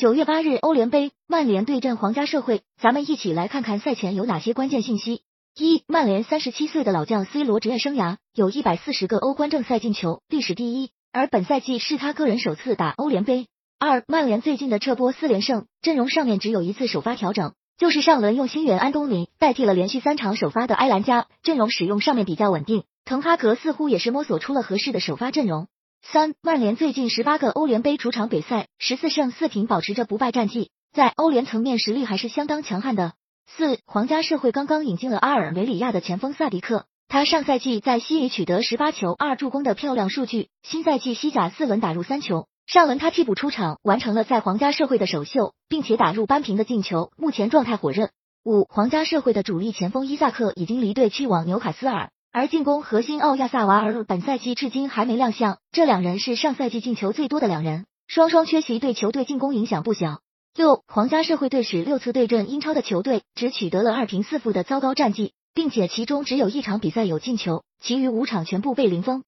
九月八日，欧联杯，曼联对阵皇家社会，咱们一起来看看赛前有哪些关键信息。一、曼联三十七岁的老将 C 罗职业生涯有一百四十个欧冠正赛进球，历史第一，而本赛季是他个人首次打欧联杯。二、曼联最近的这波四连胜，阵容上面只有一次首发调整，就是上轮用新援安东尼代替了连续三场首发的埃兰加，阵容使用上面比较稳定。滕哈格似乎也是摸索出了合适的首发阵容。三、曼联最近十八个欧联杯主场比赛，十四胜四平，保持着不败战绩，在欧联层面实力还是相当强悍的。四、皇家社会刚刚引进了阿尔梅里亚的前锋萨迪克，他上赛季在西乙取得十八球二助攻的漂亮数据，新赛季西甲四轮打入三球，上轮他替补出场，完成了在皇家社会的首秀，并且打入扳平的进球，目前状态火热。五、皇家社会的主力前锋伊萨克已经离队去往纽卡斯尔。而进攻核心奥亚萨瓦尔本赛季至今还没亮相，这两人是上赛季进球最多的两人，双双缺席对球队进攻影响不小。六，皇家社会队史六次对阵英超的球队，只取得了二平四负的糟糕战绩，并且其中只有一场比赛有进球，其余五场全部被零封。